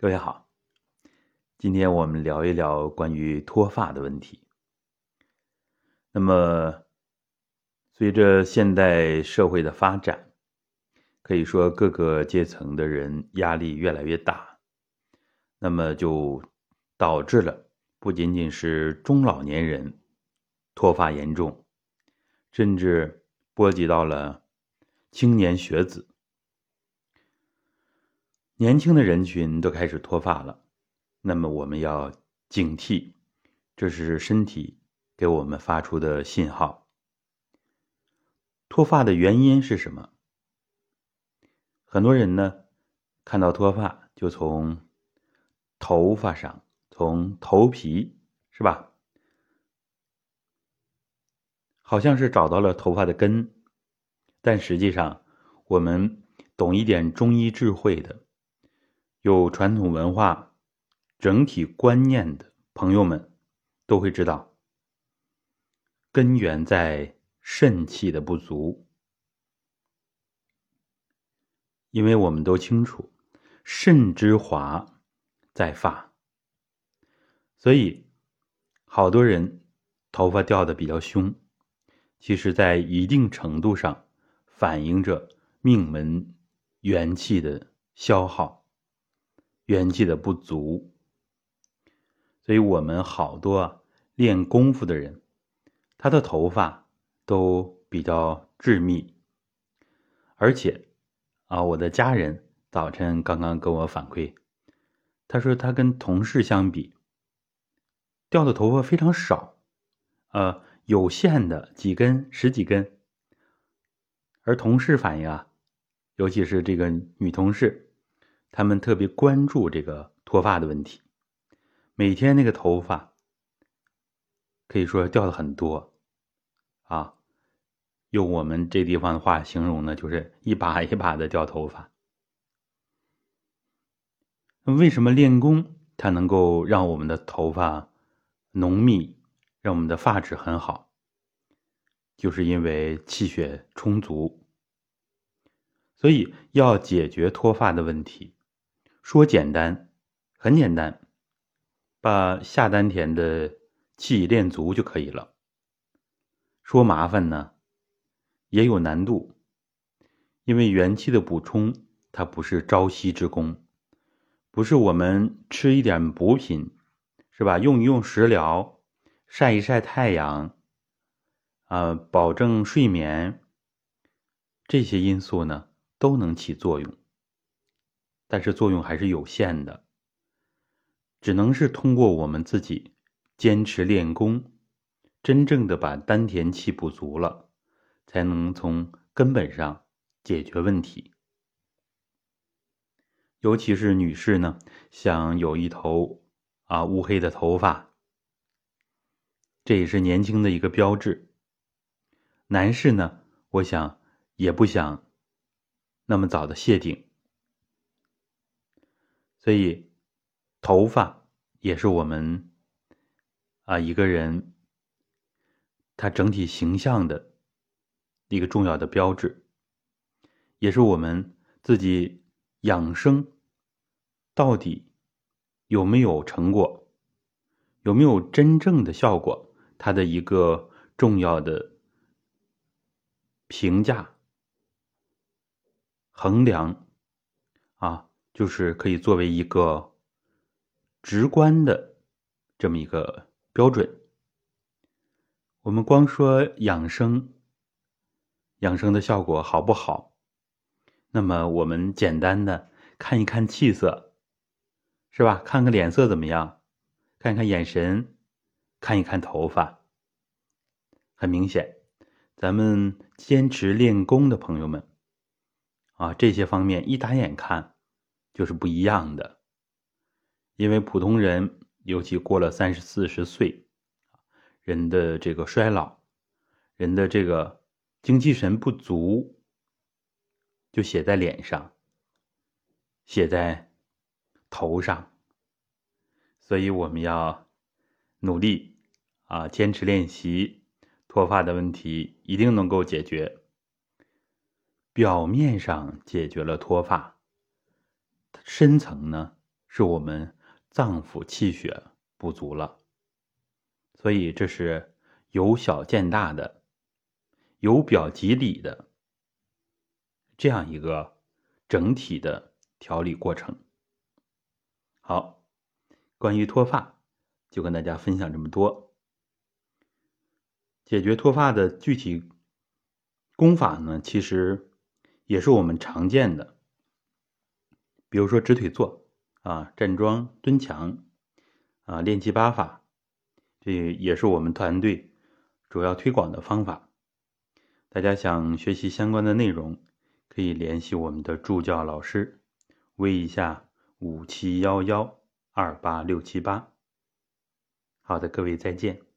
各位好，今天我们聊一聊关于脱发的问题。那么，随着现代社会的发展，可以说各个阶层的人压力越来越大，那么就导致了不仅仅是中老年人脱发严重，甚至波及到了青年学子。年轻的人群都开始脱发了，那么我们要警惕，这是身体给我们发出的信号。脱发的原因是什么？很多人呢，看到脱发就从头发上，从头皮，是吧？好像是找到了头发的根，但实际上，我们懂一点中医智慧的。有传统文化、整体观念的朋友们都会知道，根源在肾气的不足。因为我们都清楚，肾之华在发，所以好多人头发掉的比较凶，其实在一定程度上反映着命门元气的消耗。元气的不足，所以我们好多练功夫的人，他的头发都比较致密，而且啊，我的家人早晨刚刚跟我反馈，他说他跟同事相比，掉的头发非常少，呃，有限的几根、十几根，而同事反映啊，尤其是这个女同事。他们特别关注这个脱发的问题，每天那个头发可以说掉的很多，啊，用我们这地方的话形容呢，就是一把一把的掉头发。为什么练功它能够让我们的头发浓密，让我们的发质很好？就是因为气血充足，所以要解决脱发的问题。说简单，很简单，把下丹田的气练足就可以了。说麻烦呢，也有难度，因为元气的补充它不是朝夕之功，不是我们吃一点补品，是吧？用一用食疗，晒一晒太阳，啊，保证睡眠，这些因素呢都能起作用。但是作用还是有限的，只能是通过我们自己坚持练功，真正的把丹田气补足了，才能从根本上解决问题。尤其是女士呢，想有一头啊乌黑的头发，这也是年轻的一个标志。男士呢，我想也不想那么早的谢顶。所以，头发也是我们啊一个人他整体形象的一个重要的标志，也是我们自己养生到底有没有成果，有没有真正的效果，它的一个重要的评价衡量啊。就是可以作为一个直观的这么一个标准。我们光说养生，养生的效果好不好？那么我们简单的看一看气色，是吧？看看脸色怎么样？看看眼神，看一看头发。很明显，咱们坚持练功的朋友们啊，这些方面一打眼看。就是不一样的，因为普通人，尤其过了三十四十岁，人的这个衰老，人的这个精气神不足，就写在脸上，写在头上，所以我们要努力啊，坚持练习，脱发的问题一定能够解决。表面上解决了脱发。深层呢是我们脏腑气血不足了。所以这是由小见大的、由表及里的这样一个整体的调理过程。好，关于脱发，就跟大家分享这么多。解决脱发的具体功法呢，其实也是我们常见的，比如说直腿坐啊、站桩、蹲墙啊、练气八法。这也是我们团队主要推广的方法。大家想学习相关的内容，可以联系我们的助教老师，微一下五七幺幺二八六七八。好的，各位再见。